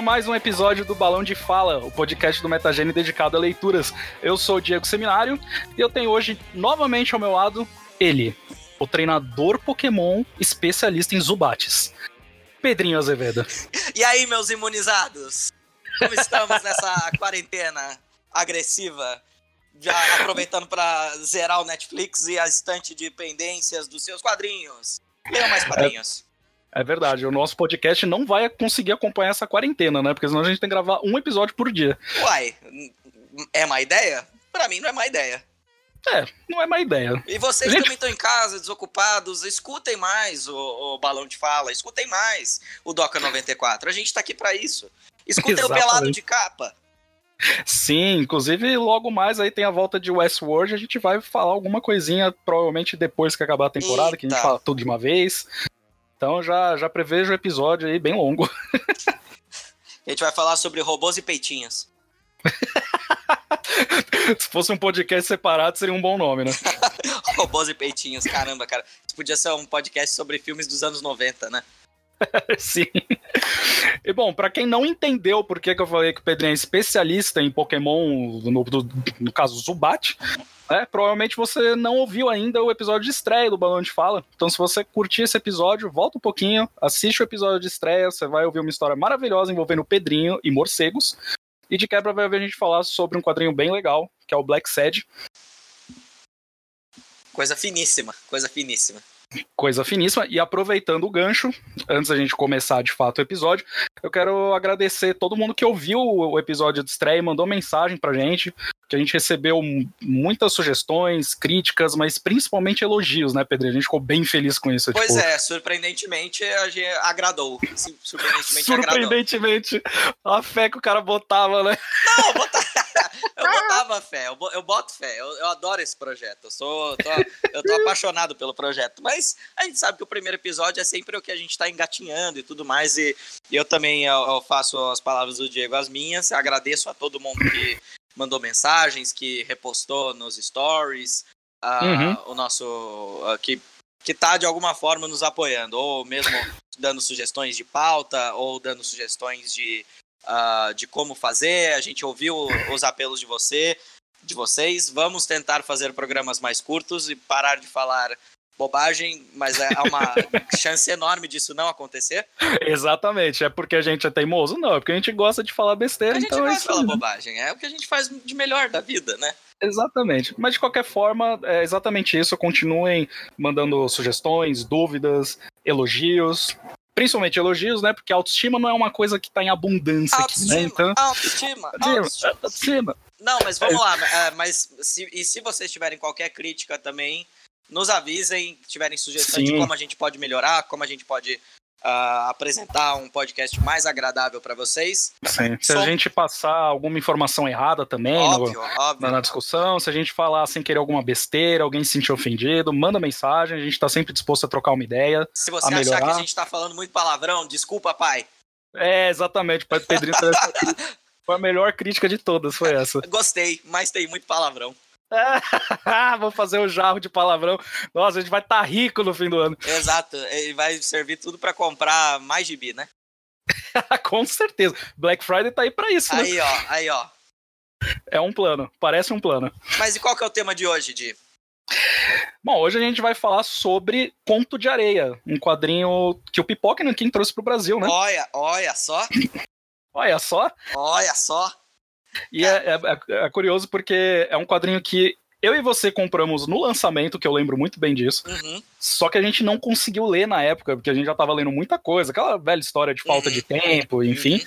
a mais um episódio do Balão de Fala, o podcast do Metagene dedicado a leituras. Eu sou o Diego Seminário e eu tenho hoje novamente ao meu lado ele, o treinador Pokémon especialista em Zubates, Pedrinho Azevedo. E aí, meus imunizados? Como estamos nessa quarentena agressiva? Já aproveitando para zerar o Netflix e a estante de pendências dos seus quadrinhos. Leiam mais quadrinhos. É verdade, o nosso podcast não vai conseguir acompanhar essa quarentena, né? Porque senão a gente tem que gravar um episódio por dia. Uai, é má ideia? Pra mim não é má ideia. É, não é má ideia. E vocês Gente- também estão em casa, desocupados, escutem mais o, o Balão de Fala, escutem mais o Doca 94. A gente tá aqui pra isso. Escutem o. Pelado de Capa. Sim, inclusive logo mais aí tem a volta de Westworld, a gente vai falar alguma coisinha, provavelmente depois que acabar a temporada, que a gente Eita. fala tudo de uma vez. Então já, já prevejo o episódio aí bem longo. A gente vai falar sobre robôs e peitinhos. Se fosse um podcast separado, seria um bom nome, né? Robôs e peitinhos, caramba, cara. Isso podia ser um podcast sobre filmes dos anos 90, né? Sim. E bom, pra quem não entendeu por que, que eu falei que o Pedrinho é especialista em Pokémon, no, do- no caso Zubat, né, provavelmente você não ouviu ainda o episódio de estreia do Balão de Fala. Então, se você curtir esse episódio, volta um pouquinho, assiste o episódio de estreia, você vai ouvir uma história maravilhosa envolvendo o Pedrinho e morcegos. E de quebra vai ver a gente falar sobre um quadrinho bem legal, que é o Black Sad, Coisa finíssima, coisa finíssima. Coisa finíssima. E aproveitando o gancho, antes da gente começar de fato o episódio, eu quero agradecer todo mundo que ouviu o episódio de estreia e mandou mensagem pra gente, que a gente recebeu muitas sugestões, críticas, mas principalmente elogios, né, Pedro? A gente ficou bem feliz com isso. Pois tipo, é, surpreendentemente a gente agradou. Sim, Surpreendentemente agradou. Surpreendentemente, a fé que o cara botava, né? Não, botava, eu botava fé, eu, eu boto fé, eu, eu adoro esse projeto. Eu sou. tô- eu tô apaixonado pelo projeto. Mas a gente sabe que o primeiro episódio é sempre o que a gente tá engatinhando e tudo mais. E, e eu também eu, eu faço as palavras do Diego as minhas. Agradeço a todo mundo que mandou mensagens, que repostou nos stories, ah, Uhum. o nosso. ah, que, que tá de alguma forma nos apoiando, ou mesmo dando sugestões de pauta, ou dando sugestões de, ah, de como fazer. A gente ouviu os apelos de você, de vocês. Vamos tentar fazer programas mais curtos e parar de falar bobagem, mas é há uma chance enorme disso não acontecer. Exatamente. É porque a gente é teimoso? Não, é porque a gente gosta de falar besteira, A gente então é vai isso falar aí. bobagem, é o que a gente faz de melhor da vida, né? Exatamente. Mas de qualquer forma, é exatamente isso. Continuem mandando sugestões, dúvidas, elogios. Principalmente elogios, né? Porque autoestima não é uma coisa que tá em abundância aqui, né? Autoestima, Então. autoestima, Autoestima, autoestima. autoestima. Não, mas vamos lá. é, mas se, e se vocês tiverem qualquer crítica também, nos avisem, tiverem sugestões de Sim. como a gente pode melhorar, como a gente pode ah, apresentar um podcast mais agradável para vocês. Sim. Se Som- a gente passar alguma informação errada também no- Óbvio, óbvio. na, discussão, se a gente falar sem querer alguma besteira, alguém se sentir ofendido, manda mensagem, a gente tá sempre disposto a trocar uma ideia. Se você achar que a gente tá falando muito palavrão, desculpa, pai. É, exatamente. Pai Pedrinho foi a melhor crítica de todas, foi essa. Gostei, mas tem muito palavrão. Vou fazer o jarro de palavrão. Nossa, a gente vai estar rico no fim do ano. Exato, ele vai servir tudo para comprar mais gibi, né? Com certeza. Black Friday tá aí pra isso, né? Aí, ó, aí, ó. É um plano. Parece um plano. Mas e qual que é o tema de hoje, Di? Bom, hoje a gente vai falar sobre Conto de Areia, um quadrinho que o Pipoca quem trouxe pro Brasil, né? Olha, olha só, Olha só. olha só. E é, é- é curioso porque é um quadrinho que eu e você compramos no lançamento, que eu lembro muito bem disso. Uhum. Só que a gente não conseguiu ler na época, porque a gente já tava lendo muita coisa, aquela velha história de falta Uhum. de tempo, enfim. Uhum.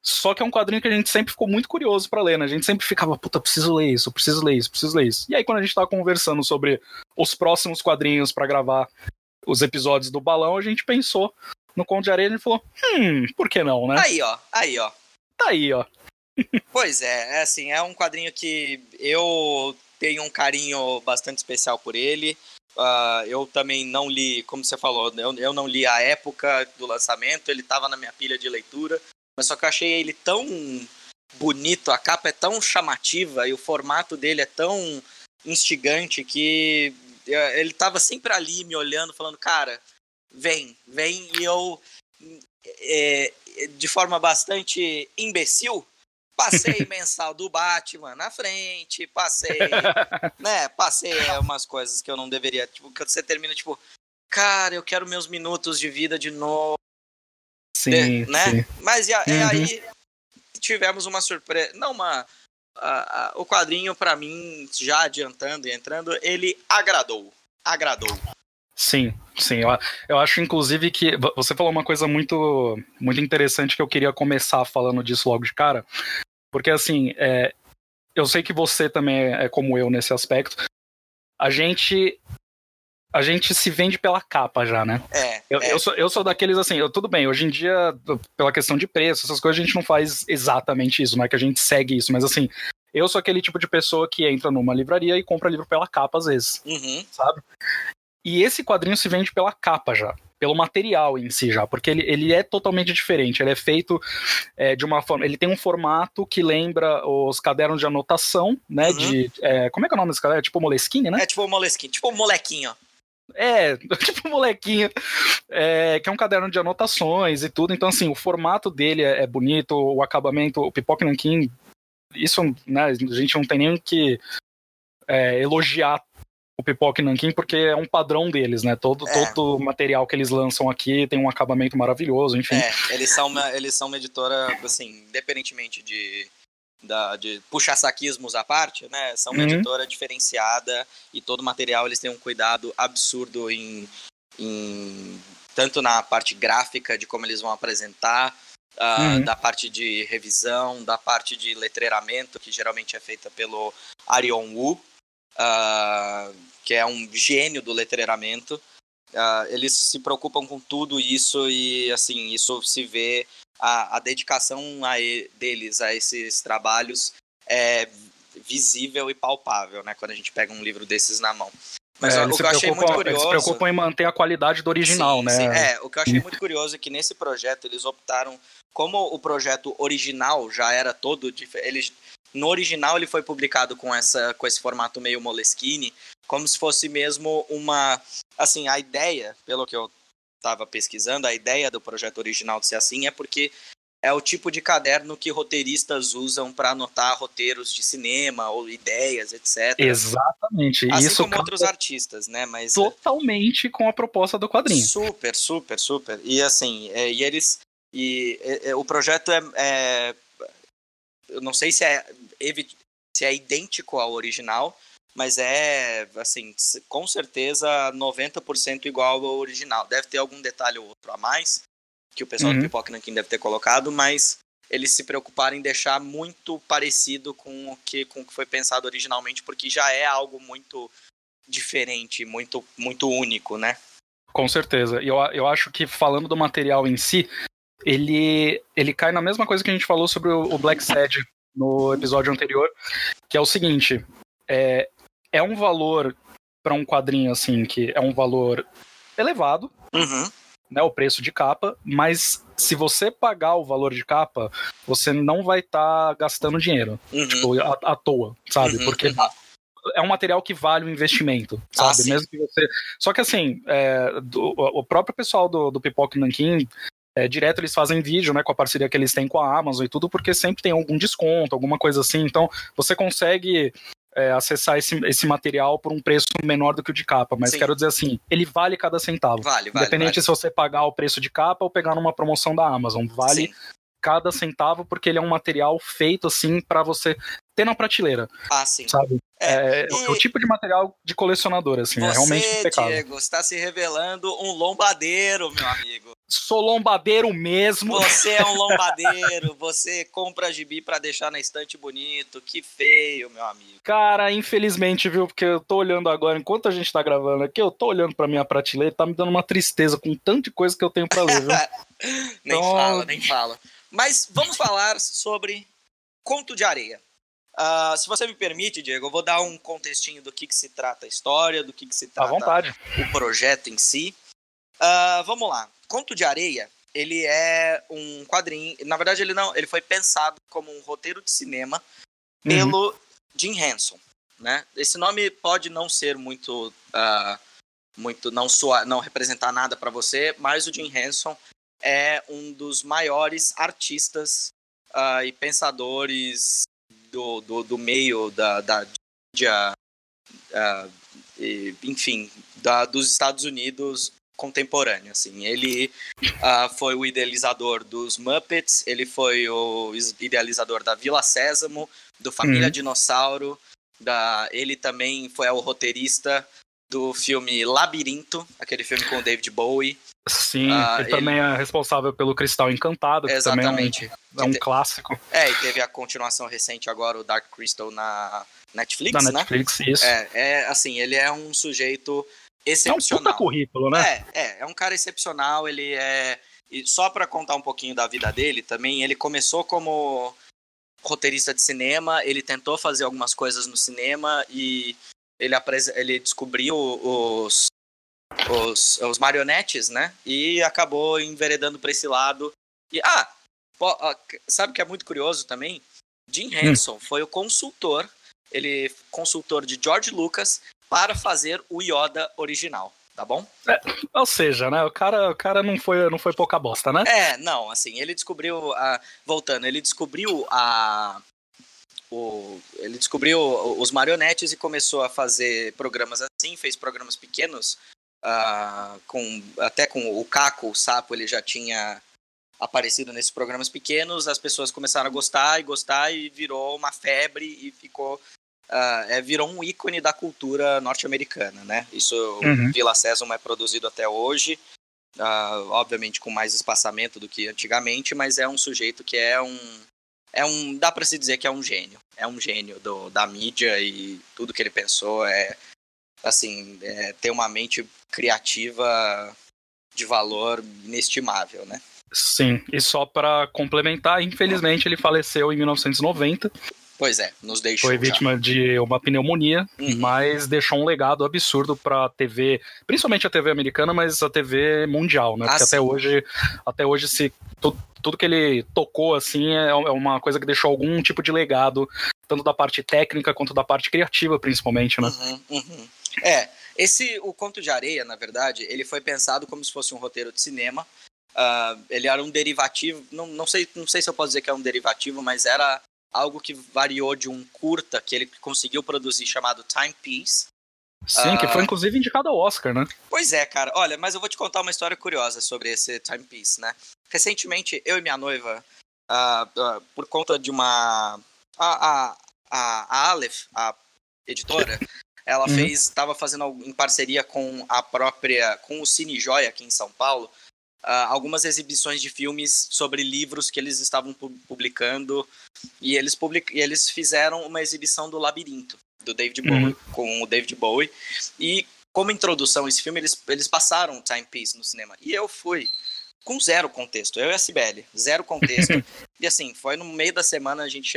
Só que é um quadrinho que a gente sempre ficou muito curioso pra ler, né? A gente sempre ficava, puta, preciso ler isso, preciso ler isso, preciso ler isso. E aí, quando a gente tava conversando sobre os próximos quadrinhos pra gravar os episódios do balão, a gente pensou no Conto de Areia e falou, hum, por que não, né? Aí, ó, aí, ó. Tá aí, ó. Pois é, é assim, é um quadrinho que eu tenho um carinho bastante especial por ele. Ah, eu também não li, como você falou, eu, eu não li a época do lançamento, ele estava na minha pilha de leitura, mas só que eu achei ele tão bonito, a capa é tão chamativa e o formato dele é tão instigante que eh, ele estava sempre ali me olhando, falando, cara, vem, vem, e eu é, de forma bastante imbecil, passei mensal do Batman na frente, passei, né, passei umas coisas que eu não deveria, tipo, que você termina tipo, cara, eu quero meus minutos de vida de novo. Sim, né? sim. Mas e, a- e Uhum. aí tivemos uma surpresa, não uma a- a- o quadrinho pra mim, já adiantando e entrando, ele agradou. Agradou. Sim, sim. Eu, eu acho, inclusive, que vo- você falou uma coisa muito, muito interessante que eu queria começar falando disso logo de cara. Porque, assim, é, eu sei que você também é como eu nesse aspecto. A gente. A gente se vende pela capa já, né? É, Eu, é. eu, sou, eu sou daqueles assim, eu- tudo bem, hoje em dia, pela questão de preço, essas coisas, a gente não faz exatamente isso, não é que a gente segue isso, mas assim, eu sou aquele tipo de pessoa que entra numa livraria e compra livro pela capa às vezes Uhum. sabe? E esse quadrinho se vende pela capa já, pelo material em si já, porque ele, ele é totalmente diferente. Ele é feito é, de uma forma. Ele tem um formato que lembra os cadernos de anotação, né? Uhum. De. é, como é que é o nome desse caderno? É tipo Moleskine, né? É tipo Moleskine, tipo molequinho. É, tipo molequinho. É, que é um caderno de anotações e tudo. Então, assim, o formato dele é, é bonito, o acabamento, o Pipoca Nankin, isso, né, a gente não tem nem que é, elogiar o Pipoca Nankin, porque é um padrão deles, né? Todo, É. todo material que eles lançam aqui tem um acabamento maravilhoso, enfim. É, eles são uma, eles são uma editora, assim, independentemente de, da, de puxar saquismos à parte, né? São uma Uhum. editora diferenciada e todo material eles têm um cuidado absurdo em, em tanto na parte gráfica de como eles vão apresentar, ah, Uhum. da parte de revisão, da parte de letreiramento, que geralmente é feita pelo Arion Wu, ah, que é um gênio do letreiramento. Ah, eles se preocupam com tudo isso e assim isso se vê a, a dedicação a e- deles a esses trabalhos é visível e palpável, né? Quando a gente pega um livro desses na mão. Mas É, o que eu achei muito preocupam- Eles curioso se preocupam em manter a qualidade do original, Sim, né? sim. É, o que eu achei muito curioso é que nesse projeto eles optaram, como o projeto original já era todo eles no original ele foi publicado com essa com esse formato meio Moleskine, como se fosse mesmo uma assim, a ideia, pelo que eu estava pesquisando, a ideia do projeto original de ser assim é porque é o tipo de caderno que roteiristas usam para anotar roteiros de cinema ou ideias, etc. Exatamente. Assim Isso como outros artistas, né? Mas totalmente com a proposta do quadrinho. Super, super, super. E assim, é, e eles. E é, é, o projeto é, é- Eu não sei se é, se é idêntico ao original, mas é, assim, com certeza 90% igual ao original. Deve ter algum detalhe ou outro a mais, que o pessoal Uhum. do Pipoca Nankin deve ter colocado, mas eles se preocuparam em deixar muito parecido com o que, com o que foi pensado originalmente, porque já é algo muito diferente, muito, muito único, né? Com certeza. E eu, eu acho que falando do material em si, ele, ele cai na mesma coisa que a gente falou sobre o, o Black Sad no episódio anterior, que é o seguinte: é, é um valor para um quadrinho assim, que é um valor elevado, Uhum. né, o preço de capa, mas se você pagar o valor de capa, você não vai estar gastando dinheiro, Uhum. tipo, à, à toa, sabe? Uhum, Porque é um material que vale o investimento, Ah, sabe? sim. Mesmo que você. Só que assim, é, do- o próprio pessoal do, do Pipoca Nankin, é, direto eles fazem vídeo, né, com a parceria que eles têm com a Amazon e tudo, porque sempre tem algum desconto, alguma coisa assim. Então, você consegue é, acessar esse, esse material por um preço menor do que o de capa. Mas Sim. quero dizer assim, ele vale cada centavo. Vale, vale. Independente vale. se você pagar o preço de capa ou pegar numa promoção da Amazon, vale Sim. Cada centavo porque ele é um material feito assim pra você ter na prateleira, Ah, sim. sabe? É, É, e- é o tipo de material de colecionador, assim, é realmente Você, impecável. Diego, está se revelando um lombadeiro, meu amigo. Sou lombadeiro mesmo. Você é um lombadeiro, você compra gibi pra deixar na estante bonito. Que feio, meu amigo. Cara, infelizmente, viu? Porque eu tô olhando agora, enquanto a gente tá gravando aqui, eu tô olhando pra minha prateleira e tá me dando uma tristeza com tanto de coisa que eu tenho pra ler, viu? Nem Então- fala, nem fala. Mas vamos falar sobre Conto de Areia. Ah, se você me permite, Diego, eu vou dar um contextinho do que, que se trata a história, do que, que se trata o projeto em si. Ah, vamos lá. Conto de Areia, ele é um quadrinho. Na verdade, ele não. Ele foi pensado como um roteiro de cinema Uhum. pelo Jim Henson. Né? Esse nome pode não ser muito. ah, muito não soar, não representar nada para você, mas o Jim Henson é um dos maiores artistas uh, e pensadores do, do, do, meio da, da mídia, uh, e, enfim, da, dos Estados Unidos contemporâneo. Assim. Ele uh, foi o idealizador dos Muppets, ele foi o idealizador da Vila Sésamo, do Família uhum. Dinossauro, da, ele também foi o roteirista do filme Labirinto, aquele filme com o David Bowie. Sim, uh, ele, também é responsável pelo Cristal Encantado, que exatamente. também é um, é um clássico. É, e teve a continuação recente agora, o Dark Crystal, na Netflix, na né? Netflix, isso. É, é, assim, ele é um sujeito excepcional. É um puta currículo, né? É, é, é um cara excepcional, ele é... E só para contar um pouquinho da vida dele também, ele começou como roteirista de cinema, ele tentou fazer algumas coisas no cinema e ele, ele descobriu os, os, os marionetes, né? E acabou enveredando para esse lado. E, ah, pô, sabe o que é muito curioso também? Jim hum. Henson hum. foi o consultor, ele consultor de George Lucas para fazer o Yoda original tá bom? É, ou seja, né? O cara, o cara não foi, não foi pouca bosta, né? É, não, assim, ele descobriu a, voltando, ele descobriu a o, ele descobriu os marionetes e começou a fazer programas assim, fez programas pequenos, uh, com até com o Caco, o sapo, ele já tinha aparecido nesses programas pequenos, as pessoas começaram a gostar e gostar e virou uma febre e ficou uh, é, virou um ícone da cultura norte-americana, né? Isso, uhum. Vila Sésamo é produzido até hoje, uh, obviamente com mais espaçamento do que antigamente, mas é um sujeito que é um, é um, dá para se dizer que é um gênio, é um gênio do, da mídia e tudo que ele pensou. É, assim, é, ter uma mente criativa de valor inestimável, né? Sim, e só para complementar, infelizmente ele faleceu em 1990 Pois é, nos deixou. Foi vítima já. de uma pneumonia, uhum. mas deixou um legado absurdo para a TV, principalmente a TV americana, mas a TV mundial, né? Ah, Porque sim. até hoje, até hoje se tudo, tudo que ele tocou assim é, é uma coisa que deixou algum tipo de legado, tanto da parte técnica quanto da parte criativa, principalmente, né? Uhum, uhum. É, esse o Conto de Areia, na verdade, ele foi pensado como se fosse um roteiro de cinema. Uh, ele era um derivativo, não, não, sei, não sei se eu posso dizer que é um derivativo, mas era algo que variou de um curta que ele conseguiu produzir chamado Timepiece. Sim, uh, que foi ah, inclusive indicado ao Oscar, né? Pois é, cara. Olha, mas eu vou te contar uma história curiosa sobre esse Timepiece, né? Recentemente, eu e minha noiva, uh, uh, por conta de uma. A, a, a, Aleph, a editora, ela uhum. fez. estava fazendo em parceria com a própria. com o Cine Joia aqui em São Paulo algumas exibições de filmes sobre livros que eles estavam publicando e eles, public... e eles fizeram uma exibição do Labirinto, do David Bowie, uhum. com o David Bowie. E como introdução esse filme, eles, eles passaram Timepiece no cinema. E eu fui com zero contexto, eu e a Cibele, zero contexto. e assim, foi no meio da semana, a gente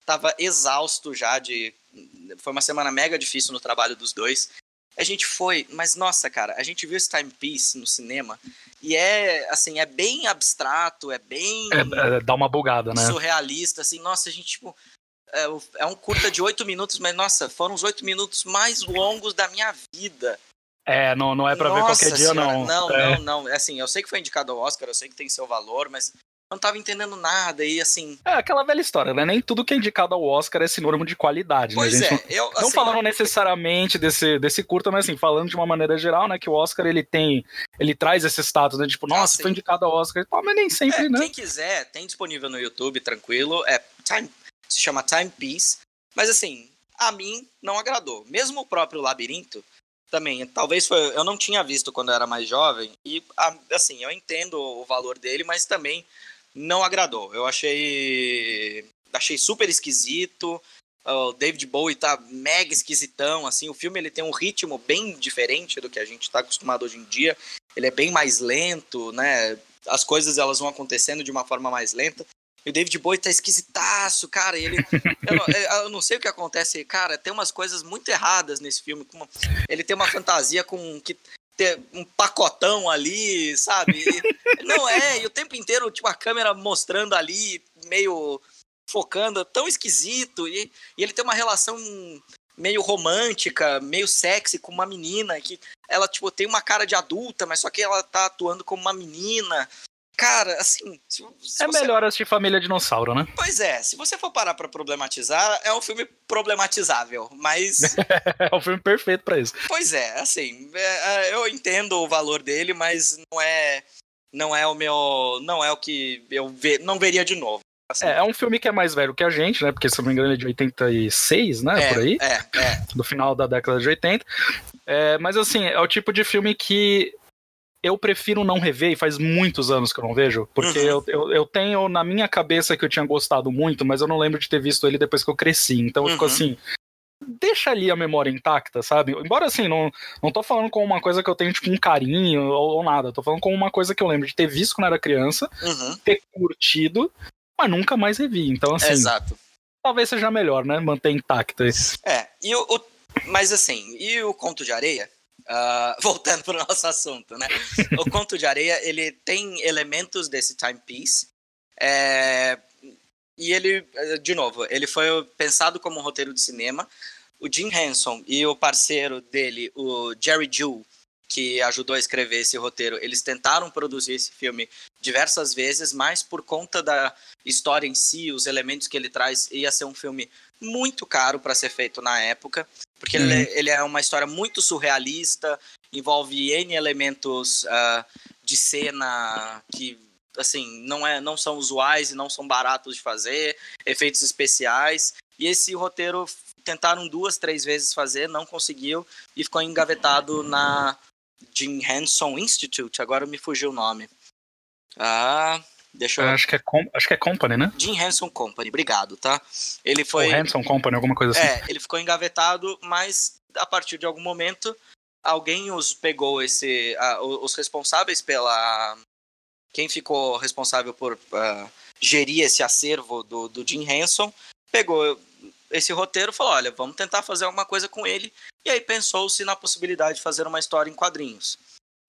estava exausto já de... Foi uma semana mega difícil no trabalho dos dois. A gente foi, mas nossa, cara, a gente viu esse Timepiece no cinema e é, assim, é bem abstrato, é bem. É, é, dá uma bugada, né? Surrealista, assim, nossa, a gente, tipo. É, é um curta de oito minutos, mas nossa, foram os oito minutos mais longos da minha vida. É, não, não é pra nossa ver qualquer dia, senhora, não. Não, é. não, não. Assim, eu sei que foi indicado ao Oscar, eu sei que tem seu valor, mas não tava entendendo nada e assim. É aquela velha história, né? Nem tudo que é indicado ao Oscar é sinônimo de qualidade, pois né? é, não, eu, assim, não falando necessariamente desse, desse curta, mas assim, falando de uma maneira geral, né? Que o Oscar ele tem. Ele traz esse status, né? Tipo, nossa, ah, foi indicado ao Oscar, mas nem sempre, é, né? Quem quiser, tem disponível no YouTube, tranquilo. É Time, se chama Timepiece. Mas assim, a mim não agradou. Mesmo o próprio Labirinto, também, talvez foi, eu não tinha visto quando eu era mais jovem e assim, eu entendo o valor dele, mas também não agradou. Eu achei achei super esquisito. O David Bowie tá mega esquisitão, assim, o filme ele tem um ritmo bem diferente do que a gente tá acostumado hoje em dia. Ele é bem mais lento, né? As coisas elas vão acontecendo de uma forma mais lenta. E o David Bowie tá esquisitaço, cara. Ele, eu, não, eu, não, sei o que acontece, cara. Tem umas coisas muito erradas nesse filme. Ele tem uma fantasia com que ter um pacotão ali, sabe? não é, e o tempo inteiro, tipo, a câmera mostrando ali, meio focando, tão esquisito. E, e ele tem uma relação meio romântica, meio sexy com uma menina que ela, tipo, tem uma cara de adulta, mas só que ela tá atuando como uma menina. Cara, assim. Se, se é você... melhor assistir Família Dinossauro, né? Pois é, se você for parar pra problematizar, é um filme problematizável, mas. é um filme perfeito para isso. Pois é, assim, é, é, eu entendo o valor dele, mas não é. Não é o meu. Não é o que eu ve, não veria de novo. Assim. É, é um filme que é mais velho que a gente, né? Porque, se não me engano, é de 86, né? É, por aí. É, é. Do final da década de 80. É, mas, assim, é o tipo de filme que eu prefiro não rever, e faz muitos anos que eu não vejo, porque uhum. eu, eu, eu, tenho na minha cabeça que eu tinha gostado muito, mas eu não lembro de ter visto ele depois que eu cresci. Então eu fico uhum. assim. Deixa ali a memória intacta, sabe? Embora assim, não, não tô falando com uma coisa que eu tenho, tipo, um carinho ou, ou nada. Tô falando com uma coisa que eu lembro de ter visto quando era criança, uhum. ter curtido, mas nunca mais revi. Então, assim. Exato. Talvez seja melhor, né? Manter intacta isso. É, e o, o, mas assim, e o Conto de Areia? Uh, voltando para o nosso assunto, né? o Conto de Areia, ele tem elementos desse timepiece. É, e ele, de novo, ele foi pensado como um roteiro de cinema. O Jim Henson e o parceiro dele, o Jerry Jew, que ajudou a escrever esse roteiro, eles tentaram produzir esse filme diversas vezes, mas por conta da história em si, os elementos que ele traz, ia ser um filme muito caro para ser feito na época, porque uhum. ele, é, ele, é uma história muito surrealista, envolve N elementos uh, de cena que assim não é não são usuais e não são baratos de fazer efeitos especiais e esse roteiro tentaram duas três vezes fazer não conseguiu e ficou engavetado na Jim Henson Institute, agora me fugiu o nome. Ah, deixa eu... Acho que é, com... acho que é Company, né? Jim Henson Company, obrigado, tá? Ele foi... Ou Henson Company, alguma coisa assim. É, ele ficou engavetado, mas a partir de algum momento alguém os pegou esse... Uh, os responsáveis pela... Quem ficou responsável por uh, gerir esse acervo do, do Jim Henson pegou esse roteiro falou: olha, vamos tentar fazer alguma coisa com ele. E aí pensou-se na possibilidade de fazer uma história em quadrinhos.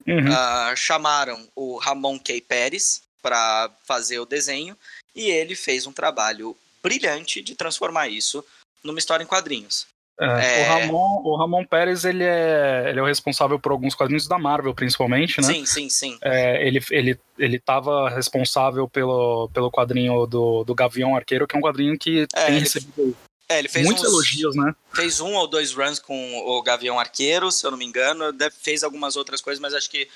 Uhum. Uh, chamaram o Ramon K. Pérez para fazer o desenho e ele fez um trabalho brilhante de transformar isso numa história em quadrinhos. É, é... O, Ramon, o Ramon Pérez ele é, ele é o responsável por alguns quadrinhos da Marvel, principalmente, né? Sim, sim, sim. É, ele, ele, ele tava responsável pelo, pelo quadrinho do, do Gavião Arqueiro, que é um quadrinho que é, tem recebido é, ele fez Muitos uns, elogios, né? Fez um ou dois runs com o Gavião Arqueiro, se eu não me engano. Fez algumas outras coisas, mas acho que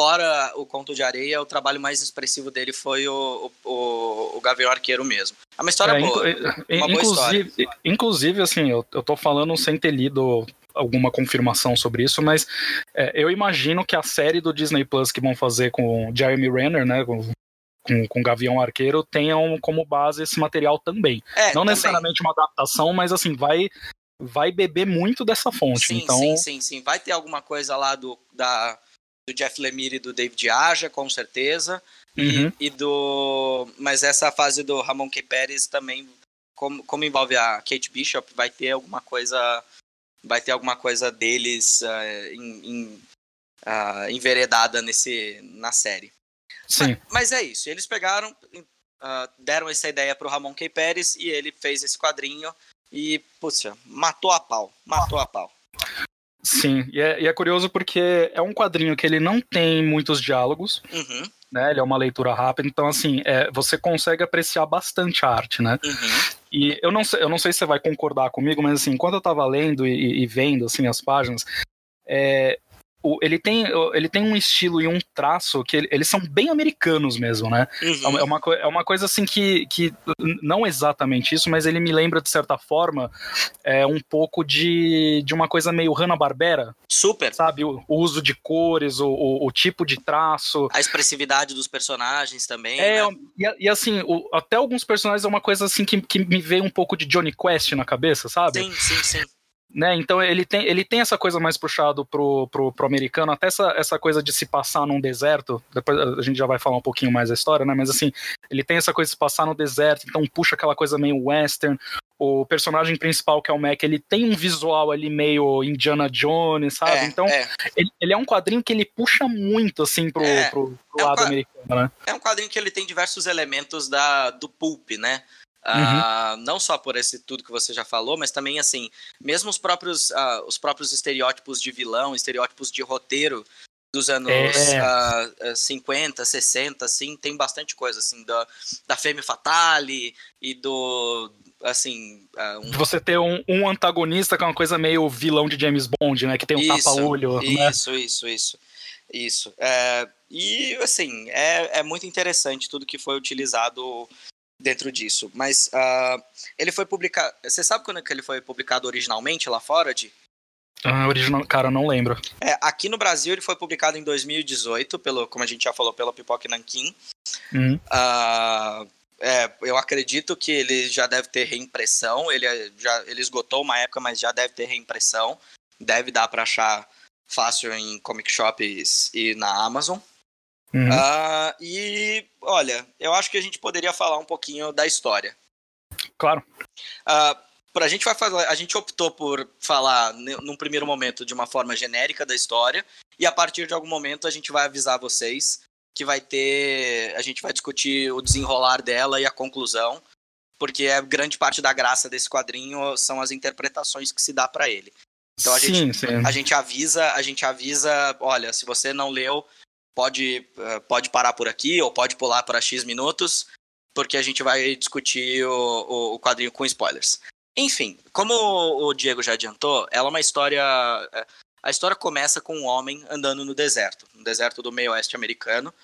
fora o Conto de Areia, o trabalho mais expressivo dele foi o, o, o Gavião Arqueiro mesmo. É uma história é, boa. uma boa inclusive, história. inclusive, assim, eu, eu tô falando sem ter lido alguma confirmação sobre isso, mas é, eu imagino que a série do Disney Plus que vão fazer com o Jeremy Renner, né, com com, com Gavião Arqueiro tenham como base esse material também. É, Não também. necessariamente uma adaptação, mas assim, vai vai beber muito dessa fonte. Sim, então... sim, sim, sim. Vai ter alguma coisa lá do, da, do Jeff Lemire e do David Aja, com certeza. Uhum. E, e, do. Mas essa fase do Ramon K. Pérez também, como, como envolve a Kate Bishop, vai ter alguma coisa. Vai ter alguma coisa deles uh, em, em, uh, enveredada nesse, na série. Sim. Mas, mas é isso. Eles pegaram, uh, deram essa ideia pro Ramon K. Pérez e ele fez esse quadrinho e, puxa, matou a pau. Matou a pau. Sim, e é, e é curioso porque é um quadrinho que ele não tem muitos diálogos. Uhum. Né, ele é uma leitura rápida, então assim, é, você consegue apreciar bastante a arte, né? Uhum. E eu não, sei, eu não sei se você vai concordar comigo, mas assim, quando eu tava lendo e, e vendo assim, as páginas, é, o, ele, tem, ele tem um estilo e um traço que ele, eles são bem americanos mesmo, né? Uhum. É, uma, é uma coisa assim que, que não exatamente isso, mas ele me lembra de certa forma é, um pouco de, de uma coisa meio Hanna-Barbera. Super. Sabe? O, o, uso de cores, o, o, o, tipo de traço. A expressividade dos personagens também. É, né? e, e, assim, até alguns personagens é uma coisa assim que, que me veio um pouco de Johnny Quest na cabeça, sabe? Sim, sim, sim. Né? Então ele tem, ele tem essa coisa mais puxado pro, pro, pro americano, até essa, essa coisa de se passar num deserto. Depois a gente já vai falar um pouquinho mais da história, né? Mas assim, ele tem essa coisa de se passar no deserto, então puxa aquela coisa meio western. O personagem principal, que é o Mac, ele tem um visual ali meio Indiana Jones, sabe? É, então, é. Ele, ele, é um quadrinho que ele puxa muito, assim, pro, é, pro, pro é lado um americano, né? É um quadrinho que ele tem diversos elementos da, do pulp, né? Uh, não só por esse tudo que você já falou, mas também assim, mesmo os próprios, uh, os próprios estereótipos de vilão, estereótipos de roteiro dos anos é. uh, 50, 60, assim, tem bastante coisa, assim, da, da Femme Fatale e do, assim... Uh, um... Você ter um, um, antagonista que é uma coisa meio vilão de James Bond, né, que tem um tapa-olho, Isso, né? isso, isso, isso. Isso. É, e, assim, é, é muito interessante tudo que foi utilizado dentro disso. Mas uh, ele foi publicado. Você sabe quando que ele foi publicado originalmente lá fora, de? Ah, original, cara, não lembro. É, aqui no Brasil ele foi publicado em 2018, pelo, como a gente já falou, pela Pipoca Nankin. Uhum. Uh, é, eu acredito que ele já deve ter reimpressão. Ele é, já ele esgotou uma época, mas já deve ter reimpressão. Deve dar para achar fácil em comic shops e na Amazon. Uhum. Uh, e olha, eu acho que a gente poderia falar um pouquinho da história. Claro. Uh, pra gente vai fazer, a gente optou por falar num primeiro momento de uma forma genérica da história e a partir de algum momento a gente vai avisar vocês que vai ter, a gente vai discutir o desenrolar dela e a conclusão, porque é grande parte da graça desse quadrinho são as interpretações que se dá para ele. Então a sim, gente sim. a gente avisa, a gente avisa, olha, se você não leu, pode, eh, pode parar por aqui ou pode pular para X minutos, porque a gente vai discutir o, o, quadrinho com spoilers. Enfim, como o Diego já adiantou, ela é uma história. Eh, a história começa com um homem andando no deserto, no deserto do meio oeste americano.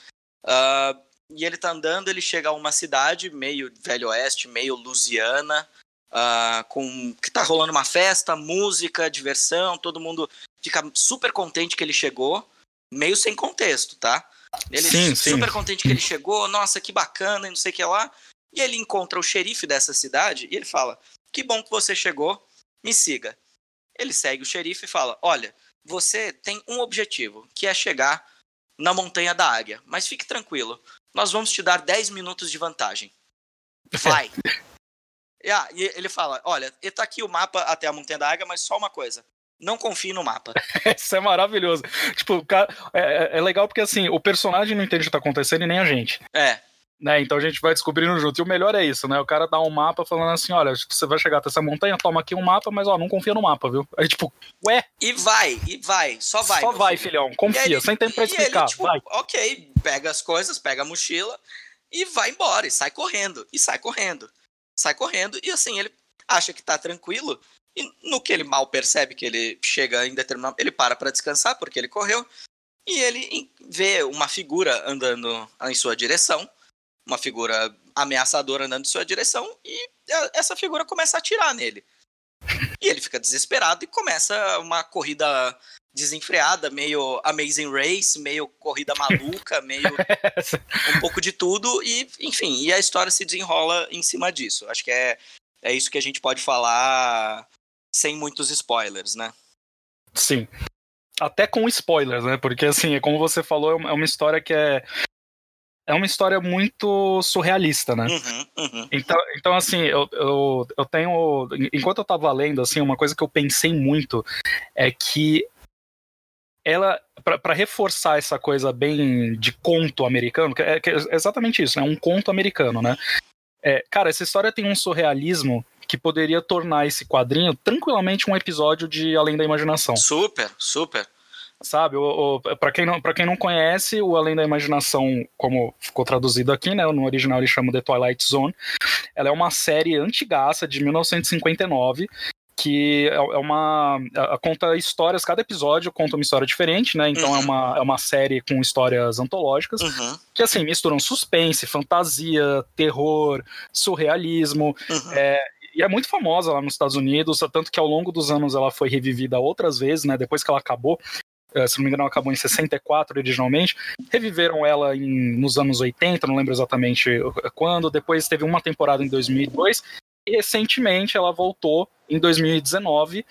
Uh, e ele tá andando, ele chega a uma cidade meio velho oeste, meio Louisiana, uh, com que tá rolando uma festa, música, diversão, todo mundo fica super contente que ele chegou meio sem contexto, tá? Ele sim, super sim. contente que ele chegou, nossa, que bacana, e não sei o que lá. E ele encontra o xerife dessa cidade e ele fala: Que bom que você chegou, me siga. Ele segue o xerife e fala: Olha, você tem um objetivo, que é chegar na Montanha da Águia. Mas fique tranquilo, nós vamos te dar 10 minutos de vantagem. Vai! e, ah, e ele fala: Olha, está aqui o mapa até a Montanha da Águia, mas só uma coisa não confie no mapa. Isso é maravilhoso. Tipo, cara, é, é, é, legal porque assim, o personagem não entende o que tá acontecendo e nem a gente. É. Né, então a gente vai descobrindo junto. E o melhor é isso, né? O cara dá um mapa falando assim: olha, você vai chegar até essa montanha, toma aqui um mapa, mas ó, não confia no mapa, viu? Aí, tipo, ué. E vai, e vai, só vai. Só vai, filho. filhão, confia, ele, sem tempo pra explicar. Ele, tipo, vai. Ok, pega as coisas, pega a mochila e vai embora, e sai correndo, e sai correndo. Sai correndo, e assim, ele acha que tá tranquilo, e no que ele mal percebe que ele chega em determinado. Ele para para descansar porque ele correu. E ele vê uma figura andando em sua direção. Uma figura ameaçadora andando em sua direção. E essa figura começa a atirar nele. E ele fica desesperado e começa uma corrida desenfreada, meio Amazing Race, meio corrida maluca, meio um pouco de tudo e, enfim, e a história se desenrola em cima disso. Acho que é, é isso que a gente pode falar sem muitos spoilers, né? Sim. Até com spoilers, né? Porque, assim, é como você falou, é uma história que é. É uma história muito surrealista, né? Uhum, uhum. Então, então, assim, eu, eu, eu tenho. Enquanto eu tava lendo, assim, uma coisa que eu pensei muito é que ela para reforçar essa coisa bem de conto americano, que é, que é, exatamente isso, né? Um conto americano, né? É, cara, essa história tem um surrealismo que poderia tornar esse quadrinho tranquilamente um episódio de Além da Imaginação. Super, super. Sabe, para quem, não, quem não conhece, o Além da Imaginação, como ficou traduzido aqui, né, no original ele chama The Twilight Zone, ela é uma série antigaça de 1959, que é, é uma conta histórias, cada episódio conta uma história diferente, né? Então é uhum. é, uma, é uma série com histórias antológicas uhum. que assim misturam suspense, fantasia, terror, surrealismo. Uhum. É, e é muito famosa lá nos Estados Unidos, tanto que ao longo dos anos ela foi revivida outras vezes, né? Depois que ela acabou, eh, se não me engano, ela acabou em 64 originalmente. Reviveram ela em, nos anos 80, não lembro exatamente quando. Depois teve uma temporada em 2002. E recentemente ela voltou em 2019.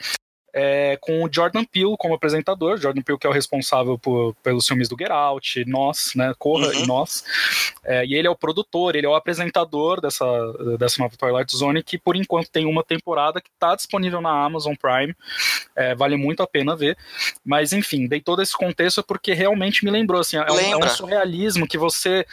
É, com o Jordan Peele como apresentador. Jordan Peele que é o responsável por, pelos filmes do Get Out, Nós, né? Corra uhum. e Nós. É, e ele é o produtor, ele é o apresentador dessa, dessa nova Twilight Zone, que por enquanto tem uma temporada que está disponível na Amazon Prime. É, vale muito a pena ver. Mas enfim, dei todo esse contexto porque realmente me lembrou, assim, é um, é um surrealismo que você,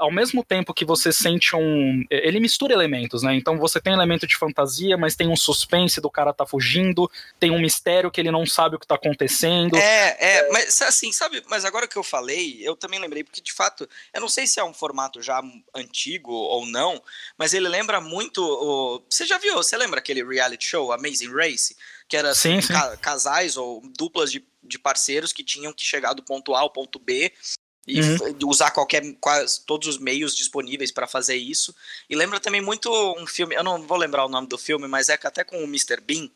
ao mesmo tempo que você sente um. Ele mistura elementos, né? Então você tem elemento de fantasia, mas tem um suspense do cara tá fugindo, tem um mistério que ele não sabe o que tá acontecendo. É, é, mas assim, sabe, mas agora que eu falei, eu também lembrei, porque de fato, eu não sei se é um formato já antigo ou não, mas ele lembra muito. O... Você já viu? Você lembra aquele reality show, Amazing Race? Que era assim, sim, sim. Ca casais ou duplas de, de parceiros que tinham que chegar do ponto A ao ponto B e uhum. usar qualquer quase todos os meios disponíveis para fazer isso. E lembra também muito um filme, eu não vou lembrar o nome do filme, mas é até com o Mr. Bean,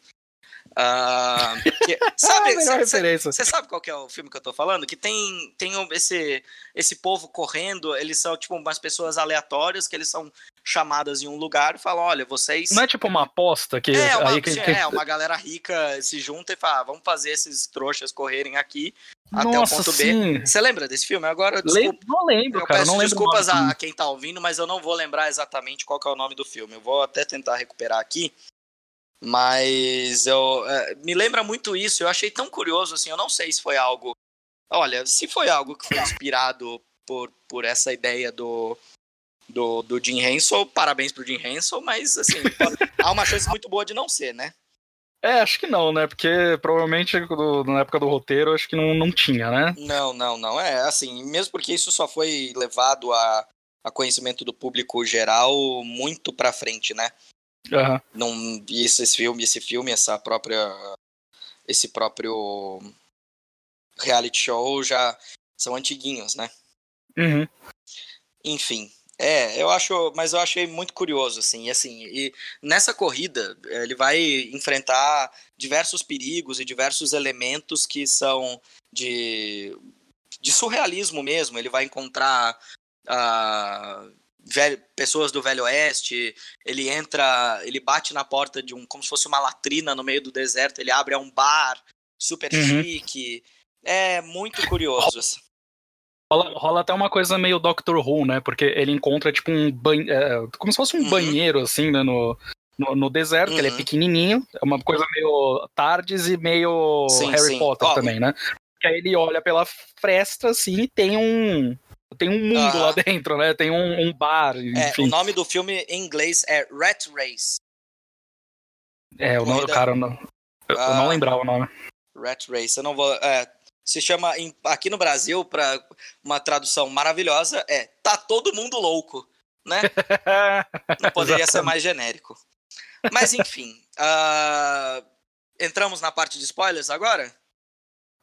Uh, que, sabe, você sabe qual é o filme que eu tô falando? Que tem, tem esse, esse povo correndo, eles são tipo umas pessoas aleatórias que eles são chamadas em um lugar e falam: olha, vocês. Não é tipo uma aposta que. É, uma, aí, que, que... é uma galera rica se junta e fala: ah, vamos fazer esses trouxas correrem aqui Nossa, até o ponto sim. B. Você lembra desse filme? Agora, desculpa, não lembro, eu cara. Peço não lembro desculpas a, a quem tá ouvindo, mas eu não vou lembrar exatamente qual é o nome do filme. Eu vou até tentar recuperar aqui. Mas eu é, me lembra muito isso. Eu achei tão curioso assim. Eu não sei se foi algo. Olha, se foi algo que foi inspirado por, por essa ideia do, do, do Jim Henson, parabéns pro Jim Henson, mas assim, há uma chance muito boa de não ser, né? É, acho que não, né? Porque provavelmente na época do roteiro acho que não, não tinha, né? Não, não, não. É assim, mesmo porque isso só foi levado a, a conhecimento do público geral muito pra frente, né? Uhum. Não, e esse filme, esse filme, essa própria, esse próprio reality show já são antiguinhos, né? Uhum. Enfim, é, eu acho, mas eu achei muito curioso, assim, e assim, e nessa corrida ele vai enfrentar diversos perigos e diversos elementos que são de, de surrealismo mesmo. Ele vai encontrar uh, velho, pessoas do Velho Oeste, ele entra, ele bate na porta de um, como se fosse uma latrina no meio do deserto, ele abre um bar super uhum. chique. É muito curioso. Assim. Rola, rola, até uma coisa meio Doctor Who, né? Porque ele encontra, tipo, um banho. É, como se fosse um uhum. banheiro, assim, né? No, no, no deserto, uhum. que ele é uhum. pequenininho. É uma coisa meio Tardes e meio sim, Harry sim. Potter também, né? Que aí ele olha pela fresta, assim, e tem um tem um mundo lá dentro, né? Tem um, um bar. É, o nome do filme em inglês é Rat Race. É, o nome, cara, eu não, eu não lembrava o nome. Rat Race, eu não vou. É, se chama aqui no Brasil, para uma tradução maravilhosa, é Tá Todo Mundo Louco, né? não poderia ser mais genérico. Mas enfim, uh, entramos na parte de spoilers agora?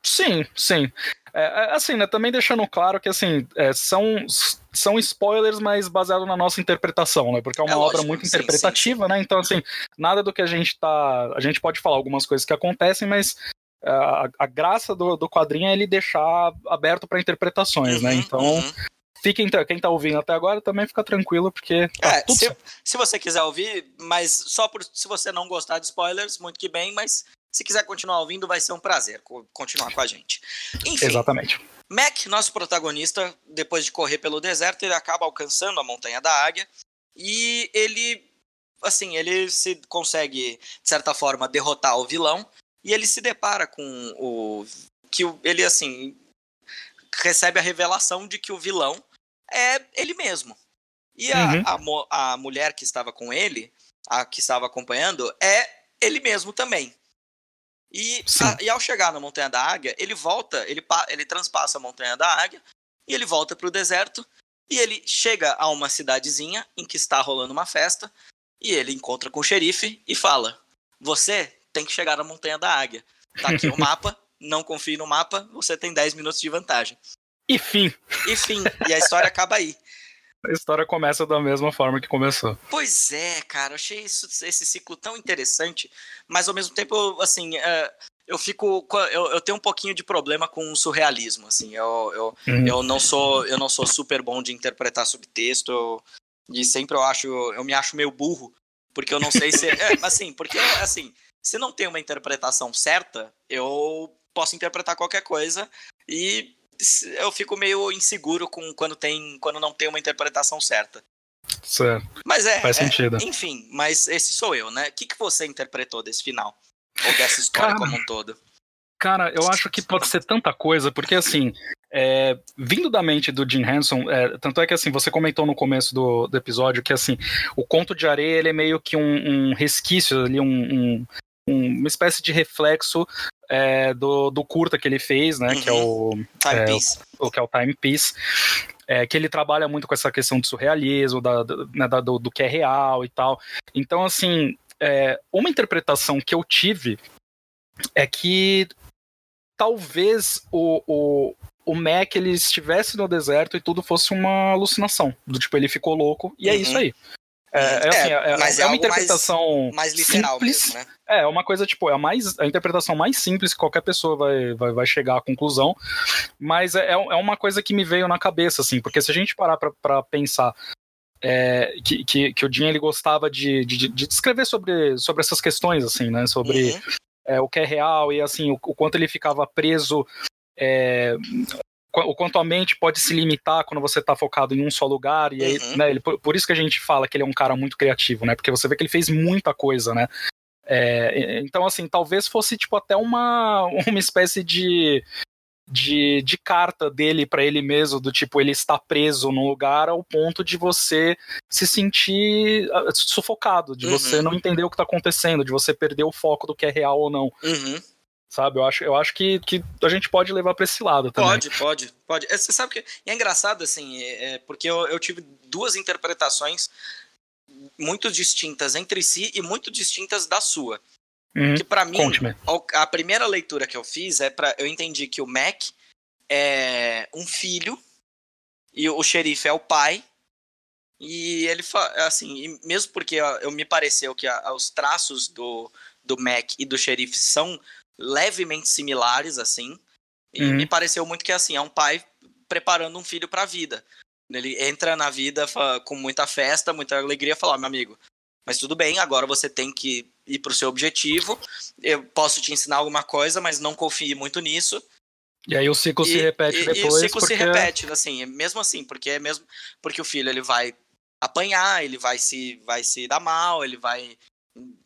Sim, sim. É, é, assim, né, também deixando claro que assim, é, são, são spoilers, mas baseado na nossa interpretação, né? Porque é uma é obra lógico, muito interpretativa, sim, sim. né? Então, assim, nada do que a gente tá. A gente pode falar algumas coisas que acontecem, mas é, a, a graça do, do quadrinho é ele deixar aberto para interpretações, né? uhum, né? Então. Uhum. Fiquem, quem tá ouvindo até agora também fica tranquilo, porque. Tá é, se, se, você quiser ouvir, mas só por, se você não gostar de spoilers, muito que bem, mas se quiser continuar ouvindo, vai ser um prazer continuar com a gente. Enfim. Exatamente. Mac, nosso protagonista, depois de correr pelo deserto, ele acaba alcançando a Montanha da Águia e ele, assim, ele se consegue, de certa forma, derrotar o vilão e ele se depara com o que ele, assim, recebe a revelação de que o vilão é ele mesmo. E a, uhum. a, a mulher que estava com ele, a que estava acompanhando, é ele mesmo também. E, a, e ao chegar na Montanha da Águia, ele volta, ele, ele transpassa a Montanha da Águia e ele volta para o deserto. E ele chega a uma cidadezinha em que está rolando uma festa. E ele encontra com o xerife e fala: Você tem que chegar na Montanha da Águia. Tá aqui o mapa, não confie no mapa, você tem 10 minutos de vantagem. E fim. E fim. E a história acaba aí a história começa da mesma forma que começou. Pois é, cara, eu achei isso, esse ciclo tão interessante, mas ao mesmo tempo, assim, é, eu fico, eu, eu, tenho um pouquinho de problema com o surrealismo, assim, eu, eu, uhum. eu não sou, eu não sou super bom de interpretar subtexto, eu, e sempre eu acho, eu me acho meio burro, porque eu não sei se, é, assim, porque, assim, Se não tem uma interpretação certa, eu posso interpretar qualquer coisa e eu fico meio inseguro com quando tem quando não tem uma interpretação certa. Certo. Mas é, Faz é, sentido. enfim, mas esse sou eu, né? O que, que você interpretou desse final? Ou dessa história Cara, como um todo? Cara, eu acho que pode ser tanta coisa, porque assim, é, vindo da mente do Jim Henson, é, tanto é que assim, você comentou no começo do, do episódio que assim, o conto de areia ele é meio que um, um resquício ali, um, um, uma espécie de reflexo é, do, do curta que ele fez, né? Que é o. Timepiece. o que é o Timepiece. É, que ele trabalha muito com essa questão do surrealismo, da, da, né, da do, do, que é real e tal. Então, assim, é, uma interpretação que eu tive é que talvez o, o, o Mac ele estivesse no deserto e tudo fosse uma alucinação. Do tipo, ele ficou louco e é isso aí. É, é, assim, é, mas é é uma interpretação mais, mais literal simples. mesmo, né? É, uma coisa, tipo, é a, mais, a interpretação mais simples que qualquer pessoa vai, vai, vai chegar à conclusão, mas é, é uma coisa que me veio na cabeça, assim, porque se a gente parar pra, pra pensar é, que, que, que o Jim ele gostava de, de, de escrever sobre, sobre essas questões, assim, né, sobre Uhum. é, o que é real e, assim, o, o quanto ele ficava preso é, o quanto a mente pode se limitar quando você tá focado em um só lugar, e aí, Uhum. né, ele, por, por isso que a gente fala que ele é um cara muito criativo, né, porque você vê que ele fez muita coisa, né, é, então, assim, talvez fosse, tipo, até uma, uma espécie de, de, de carta dele para ele mesmo, do tipo, ele está preso num lugar ao ponto de você se sentir ah, sufocado, de Uhum. você não entender o que tá acontecendo, de você perder o foco do que é real ou não, Uhum. Sabe? Eu acho, eu acho que, que a gente pode levar pra esse lado também. Pode, pode, pode. É, Você sabe que é engraçado, assim, é, é, porque eu, eu tive duas interpretações muito distintas entre si e muito distintas da sua. Uhum. Que pra mim, Conte-me. a primeira leitura que eu fiz é para eu entendi que o Mac é um filho e o xerife é o pai. E ele assim, e mesmo porque eu me pareceu que a- os traços do, do Mac e do xerife são levemente similares assim. E Uhum. me pareceu muito que assim, é um pai preparando um filho para a vida. Ele entra na vida com muita festa, muita alegria, fala, ó, meu amigo, mas tudo bem, agora você tem que ir pro seu objetivo. Eu posso te ensinar alguma coisa, mas não confie muito nisso. E aí o ciclo se E- repete e, depois. E o ciclo porque... se repete, assim, mesmo assim, porque é mesmo porque o filho ele vai apanhar, ele vai se vai se dar mal, ele vai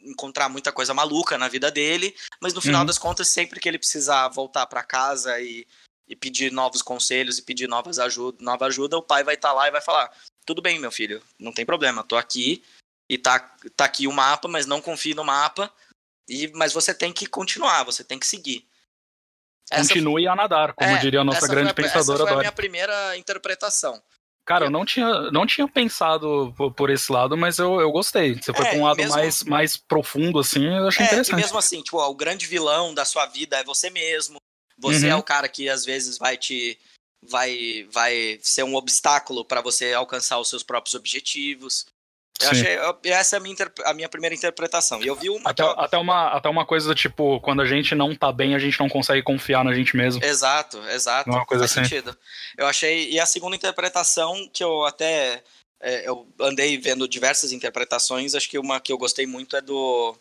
encontrar muita coisa maluca na vida dele, mas no final Uhum. das contas, sempre que ele precisar voltar para casa e, e pedir novos conselhos e pedir novas ajuda, nova ajuda, o pai vai estar lá e vai falar: "Tudo bem, meu filho, não tem problema, tô aqui e tá tá aqui o mapa, mas não confie no mapa. E mas você tem que continuar, você tem que seguir." Essa Continue a nadar, como é, diria a nossa grande foi pensadora Essa foi a Dori. minha primeira interpretação. Cara, eu não tinha, não tinha pensado por, por esse lado, mas eu, eu gostei. Você foi É, pra um lado mesmo- mais, mais profundo, assim, eu achei É, e interessante. mesmo assim, tipo, ó, o grande vilão da sua vida é você mesmo. Você Uhum. é o cara que às vezes vai te vai vai ser um obstáculo para você alcançar os seus próprios objetivos. Eu Sim. achei, eu- essa é a minha, a minha primeira interpretação. E eu vi uma Até, eu- até, uma, até uma coisa do tipo, quando a gente não tá bem, a gente não consegue confiar na gente mesmo. Exato, exato. Uma coisa Faz assim. sentido. Eu achei. E a segunda interpretação, que eu até. é, eu andei vendo diversas interpretações, acho que uma que eu gostei muito é do.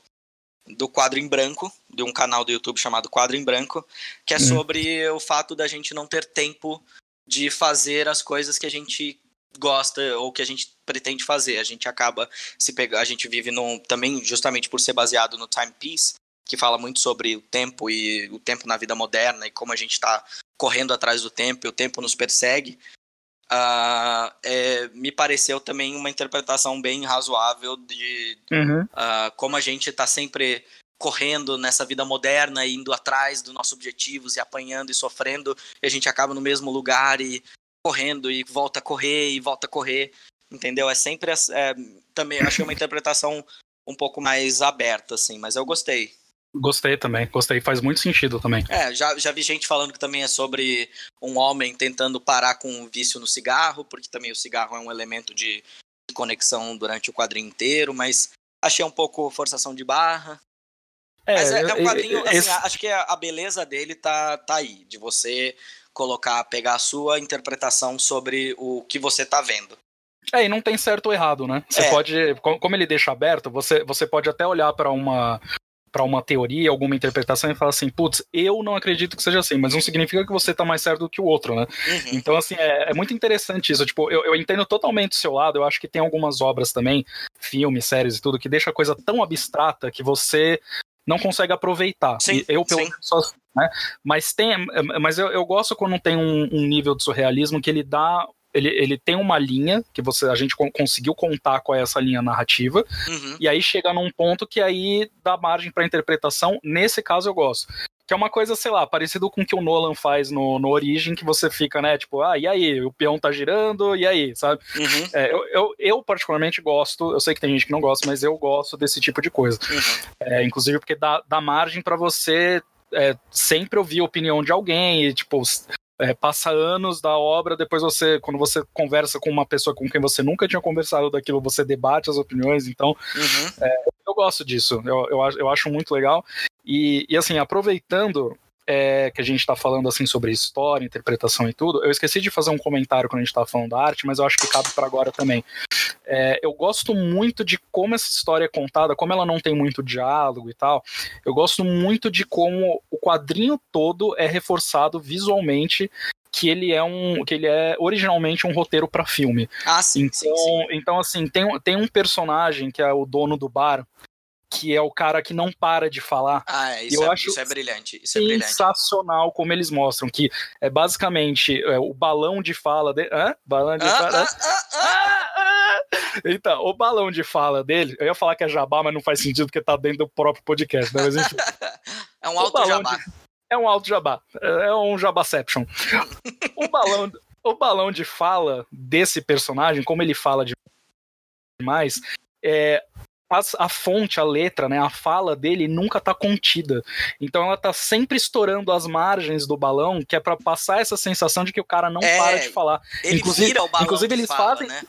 Do quadro em branco, de um canal do YouTube chamado Quadro em Branco, que é Hum. sobre o fato da gente não ter tempo de fazer as coisas que a gente gosta ou que a gente pretende fazer. A gente acaba se pegar, a gente vive num também justamente por ser baseado no timepiece, que fala muito sobre o tempo e o tempo na vida moderna e como a gente está correndo atrás do tempo e o tempo nos persegue. Ah, é, me pareceu também uma interpretação bem razoável de Uhum. ah, como a gente está sempre correndo nessa vida moderna, indo atrás dos nossos objetivos e apanhando e sofrendo, e a gente acaba no mesmo lugar e correndo e volta a correr e volta a correr, entendeu? É sempre é, também achei uma interpretação um pouco mais aberta assim, mas eu gostei. Gostei também, gostei. Faz muito sentido também. É, já, já vi gente falando que também é sobre um homem tentando parar com o vício no cigarro, porque também o cigarro é um elemento de conexão durante o quadrinho inteiro, mas achei um pouco forçação de barra. Mas é, é um quadrinho, assim, esse- acho que a, a beleza dele tá, tá aí, de você colocar, pegar a sua interpretação sobre o que você tá vendo. É, e não tem certo ou errado, né? Você É. pode, co- como ele deixa aberto, você, você pode até olhar para uma para uma teoria, alguma interpretação e fala assim, putz, eu não acredito que seja assim, mas não significa que você tá mais certo do que o outro, né? Uhum. Então, assim, é, é, muito interessante isso. Tipo, eu, eu entendo totalmente o seu lado, eu acho que tem algumas obras também, filmes, séries e tudo, que deixa a coisa tão abstrata que você não consegue aproveitar. Sim, eu, pelo menos, só, né? Mas tem. Mas eu, eu gosto quando tem um, um nível de surrealismo que ele dá ele, ele tem uma linha que você a gente conseguiu contar qual é essa linha narrativa uhum. e aí chega num ponto que aí dá margem para interpretação nesse caso eu gosto que é uma coisa, sei lá, parecido com o que o Nolan faz no, no Origem, que você fica, né, tipo, ah, e aí, o peão tá girando, e aí, sabe? Uhum. É, eu, eu, eu, particularmente gosto, eu sei que tem gente que não gosta, mas eu gosto desse tipo de coisa. Uhum. É, inclusive porque dá, dá margem para você é, sempre ouvir a opinião de alguém e, tipo, é, passa anos da obra, depois você, quando você conversa com uma pessoa com quem você nunca tinha conversado daquilo, você debate as opiniões, então uhum. é, eu gosto disso, eu, eu, eu acho muito legal. E, e assim, aproveitando é, que a gente está falando assim sobre história, interpretação e tudo, eu esqueci de fazer um comentário quando a gente estava falando da arte, mas eu acho que cabe para agora também. É, eu gosto muito de como essa história é contada, como ela não tem muito diálogo e tal. Eu gosto muito de como o quadrinho todo é reforçado visualmente que ele é um que ele é originalmente um roteiro para filme. Ah, sim. Então, sim, sim. então assim, tem, tem um personagem que é o dono do bar que é o cara que não para de falar. Ah, é, isso, eu é, acho isso é brilhante. Isso é sensacional brilhante. como eles mostram, que é basicamente é, o balão de fala dele. Hã? Balão de ah, fala. Ah, ah, ah, ah, então, o balão de fala dele, eu ia falar que é jabá, mas não faz sentido porque tá dentro do próprio podcast, né? Mas enfim. é um alto jabá. De, é um alto jabá. É um jabaception. o balão. O balão de fala desse personagem, como ele fala demais, é, a, a, fonte, a letra, né, a fala dele nunca tá contida. Então ela tá sempre estourando as margens do balão, que é para passar essa sensação de que o cara não é, para de falar. Ele inclusive, vira o balão inclusive eles fala, fazem né?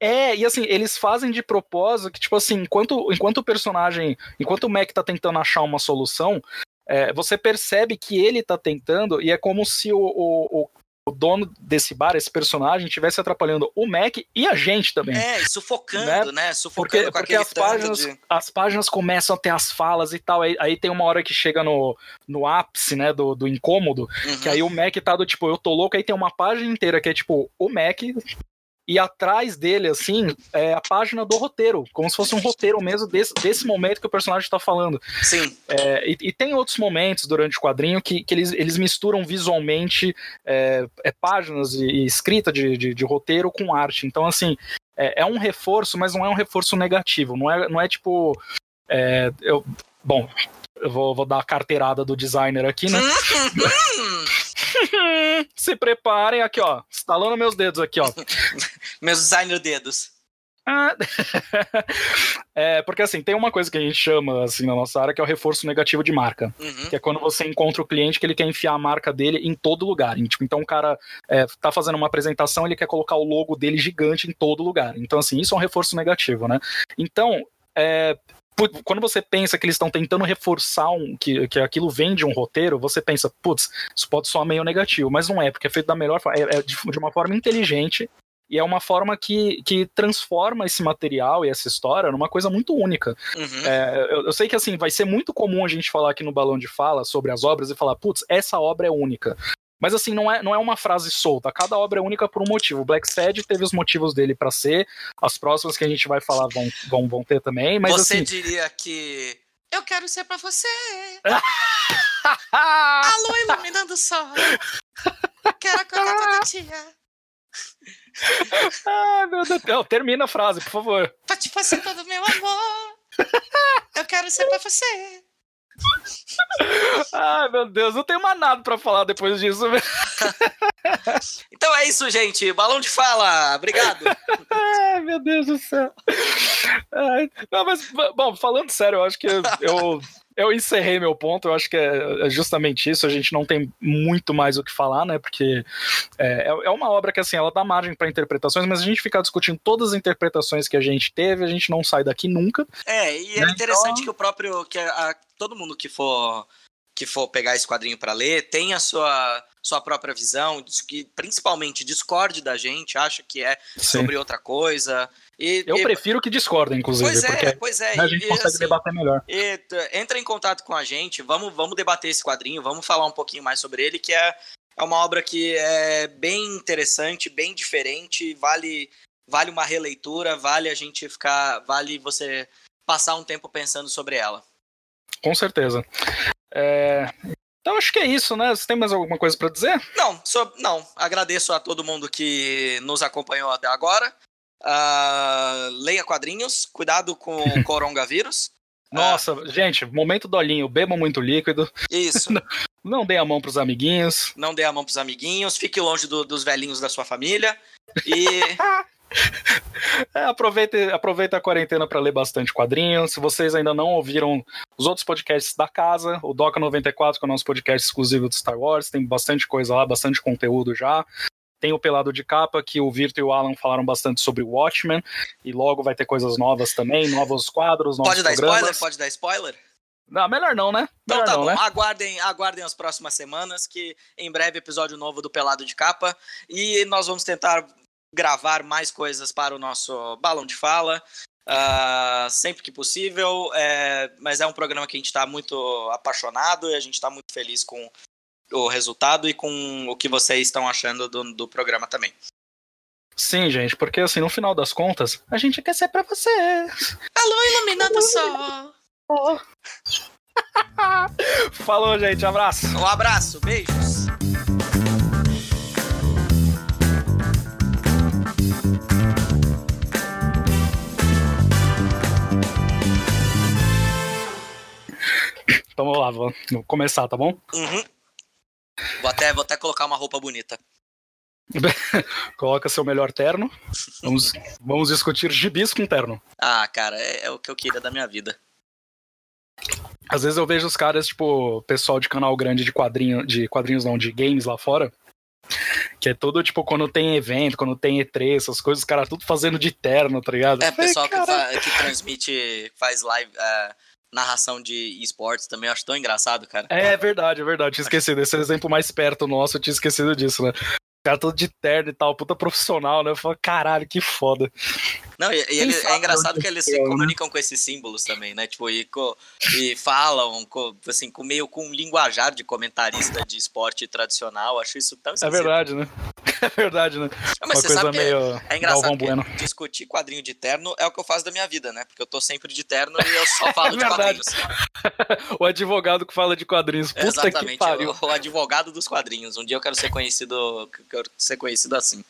É, e assim, eles fazem de propósito que, tipo assim, enquanto, enquanto o personagem, enquanto o Mac tá tentando achar uma solução, é, você percebe que ele tá tentando, e é como se o, o, o dono desse bar, esse personagem, estivesse atrapalhando o Mac e a gente também. É, sufocando, né? né? Sufocando porque, porque as páginas, de... as páginas começam a ter as falas e tal. Aí, aí, tem uma hora que chega no, no ápice, né, do, do incômodo, uhum. que aí o Mac tá do tipo, eu tô louco, aí tem uma página inteira que é tipo, o Mac e atrás dele, assim, é a página do roteiro, como se fosse um roteiro mesmo desse, desse momento que o personagem está falando. Sim. É, e, e, tem outros momentos durante o quadrinho que, que eles, eles misturam visualmente é, é páginas e, e escrita de, de, de, roteiro com arte. Então, assim, é, é, um reforço, mas não é um reforço negativo. Não é, não é tipo. É, eu, bom, eu vou, vou dar a carteirada do designer aqui, né? Se preparem aqui, ó. Estalando meus dedos aqui, ó. meus designer dedos. Ah. é, porque assim, tem uma coisa que a gente chama assim na nossa área que é o reforço negativo de marca. Uhum. Que é quando você encontra o cliente que ele quer enfiar a marca dele em todo lugar. Tipo, então o cara é, tá fazendo uma apresentação, ele quer colocar o logo dele gigante em todo lugar. Então, assim, isso é um reforço negativo, né? Então, é, quando você pensa que eles estão tentando reforçar um, que, que aquilo vem de um roteiro, você pensa, putz, isso pode soar meio negativo, mas não é, porque é feito da melhor forma, é, é de, de, uma forma inteligente e é uma forma que, que transforma esse material e essa história numa coisa muito única. Uhum. É, eu, eu, sei que assim vai ser muito comum a gente falar aqui no Balão de Fala sobre as obras e falar, putz, essa obra é única. Mas assim, não é, não é uma frase solta. Cada obra é única por um motivo. O Black Sad teve os motivos dele para ser. As próximas que a gente vai falar vão, vão, vão ter também. Mas, você assim, diria que. Eu quero ser para você. a lua iluminando o sol. Quero acordar toda dia. Ai, meu Deus. Não, termina a frase, por favor. Pra te fazer todo meu amor. Eu quero ser pra você. Ai, meu Deus, não tenho mais nada pra falar depois disso. então é isso, gente. Balão de fala. Obrigado. Ai, meu Deus do céu. Ai, não, mas, bom, falando sério, eu acho que eu eu encerrei meu ponto, eu acho que é, é justamente isso, a gente não tem muito mais o que falar, né, porque é, é, é uma obra que, assim, ela dá margem para interpretações, mas a gente ficar discutindo todas as interpretações que a gente teve, a gente não sai daqui nunca. É, e é né? interessante então... que o próprio, que a, todo mundo que for que for pegar esse quadrinho para ler, tem a sua sua própria visão, que principalmente discorde da gente, acha que é Sim. sobre outra coisa. E, eu e... prefiro que discordem, inclusive. Pois é, pois é. A gente e, consegue assim, debater melhor. E, entra em contato com a gente, vamos, vamos debater esse quadrinho, vamos falar um pouquinho mais sobre ele, que é, é uma obra que é bem interessante, bem diferente, vale, vale uma releitura, vale a gente ficar. Vale você passar um tempo pensando sobre ela. Com certeza. É, então acho que é isso, né? Você tem mais alguma coisa para dizer? Não, só, não. Agradeço a todo mundo que nos acompanhou até agora. Uh, leia quadrinhos, cuidado com o coronavírus. Nossa, uh, gente, momento dolinho, beba muito líquido. Isso. não, não dê a mão pros amiguinhos. Não dê a mão pros amiguinhos, fique longe do, dos velhinhos da sua família. E É, aproveita, aproveita a quarentena para ler bastante quadrinhos. Se vocês ainda não ouviram os outros podcasts da casa, o Doca 94, que é o nosso podcast exclusivo do Star Wars, tem bastante coisa lá, bastante conteúdo já. Tem o Pelado de Capa, que o Virto e o Alan falaram bastante sobre o Watchmen, e logo vai ter coisas novas também, novos quadros, novos Pode dar programas. spoiler? Pode dar spoiler? Não, melhor não, né? Então melhor tá não, bom, né? aguardem, aguardem as próximas semanas, que em breve episódio novo do Pelado de Capa, e nós vamos tentar gravar mais coisas para o nosso balão de fala. Uh, sempre que possível, é, mas é um programa que a gente está muito apaixonado e a gente está muito feliz com o resultado e com o que vocês estão achando do, do programa também. Sim, gente, porque assim, no final das contas, a gente quer ser para vocês. Alô, iluminando o sol. Falou, gente, abraço. Um abraço, beijos. Então vamos lá, vamos começar, tá bom? Uhum. Vou até, vou até colocar uma roupa bonita. Coloca seu melhor terno. Vamos, vamos discutir gibis com terno. Ah, cara, é, é, o que eu queria da minha vida. Às vezes eu vejo os caras, tipo, pessoal de canal grande de quadrinho, de quadrinhos não, de games lá fora. Que é tudo, tipo, quando tem evento, quando tem E3, essas coisas, os caras tudo fazendo de terno, tá ligado? É, pessoal que, que, transmite, faz live. Uh narração de esportes também, eu acho tão engraçado, cara. É, é verdade, é verdade. Tinha esquecido. Esse é o exemplo mais perto nosso, eu tinha esquecido disso, né? cara todo de terno e tal, puta profissional, né? Eu falo, caralho, que foda. Não, e, e ele, é engraçado que eles se né? comunicam com esses símbolos também, né? Tipo, e, e falam, assim, com meio com um linguajar de comentarista de esporte tradicional. Acho isso tão É verdade, né? É verdade, né? Não, mas Uma você sabe meio é engraçado bueno. discutir quadrinho de terno é o que eu faço da minha vida, né? Porque eu tô sempre de terno e eu só falo é de quadrinhos. o advogado que fala de quadrinhos. Puta Exatamente, o, o advogado dos quadrinhos. Um dia eu quero ser conhecido, quero ser conhecido assim.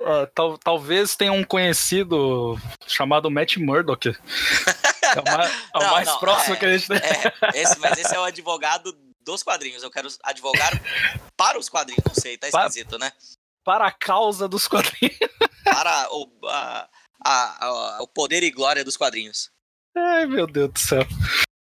Uh, tal, talvez tenha um conhecido chamado Matt Murdock. É o mais, é o mais não, próximo é, que a gente tem. É, esse, mas esse é o advogado dos quadrinhos. Eu quero advogar para os quadrinhos. Não sei, tá esquisito, né? Para a causa dos quadrinhos. Para o, a, a, a, o poder e glória dos quadrinhos. Ai, meu Deus do céu.